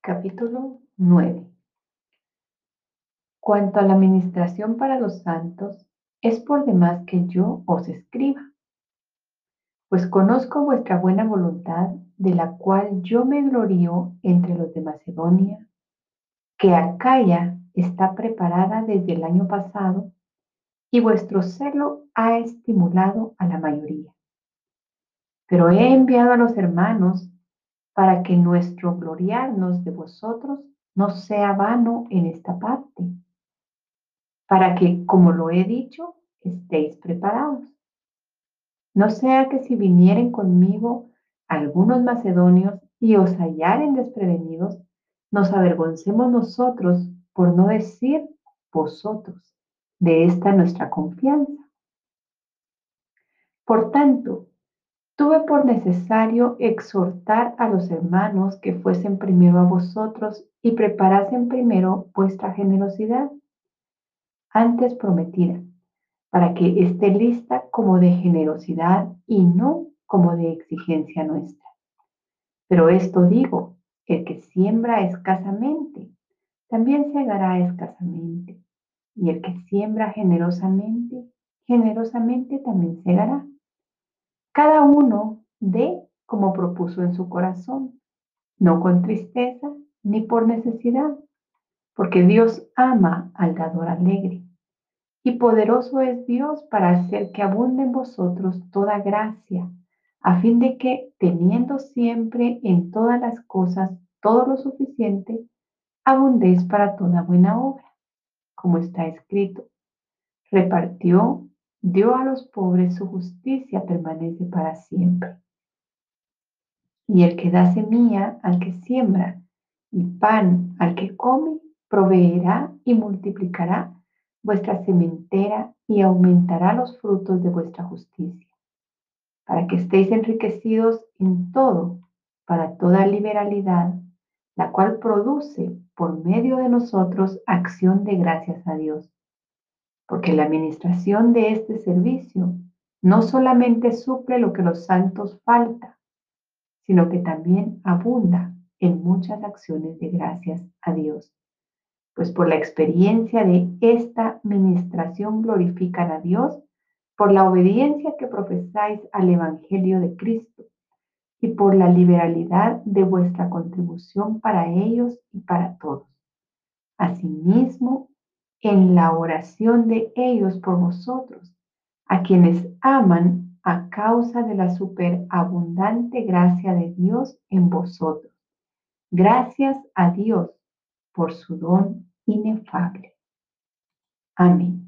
Capítulo 9 Cuanto a la administración para los santos, es por demás que yo os escriba, pues conozco vuestra buena voluntad, de la cual yo me glorío entre los de Macedonia, que Acaya está preparada desde el año pasado y vuestro celo ha estimulado a la mayoría. Pero he enviado a los hermanos para que nuestro gloriarnos de vosotros no sea vano en esta parte, para que, como lo he dicho, estéis preparados. No sea que si vinieren conmigo algunos macedonios y os hallaren desprevenidos, nos avergoncemos nosotros, por no decir vosotros, de esta nuestra confianza. Por tanto, tuve por necesario exhortar a los hermanos que fuesen primero a vosotros y preparasen primero vuestra generosidad, antes prometida, para que esté lista como de generosidad y no como de exigencia nuestra. Pero esto digo, el que siembra escasamente, también segará escasamente, y el que siembra generosamente, generosamente también segará. Cada uno dé como propuso en su corazón, no con tristeza ni por necesidad, porque Dios ama al dador alegre. Y poderoso es Dios para hacer que abunde en vosotros toda gracia, a fin de que, teniendo siempre en todas las cosas todo lo suficiente, abundéis para toda buena obra, como está escrito. Repartió, dio a los pobres, su justicia permanece para siempre. Y el que da semilla al que siembra y pan al que come, proveerá y multiplicará vuestra sementera y aumentará los frutos de vuestra justicia, para que estéis enriquecidos en todo, para toda liberalidad, la cual produce por medio de nosotros acción de gracias a Dios. Porque la administración de este servicio no solamente suple lo que los santos falta, sino que también abunda en muchas acciones de gracias a Dios pues por la experiencia de esta ministración glorifican a Dios por la obediencia que profesáis al Evangelio de Cristo y por la liberalidad de vuestra contribución para ellos y para todos. Asimismo, en la oración de ellos por vosotros, a quienes aman a causa de la superabundante gracia de Dios en vosotros. Gracias a Dios por su don inefable. Amén.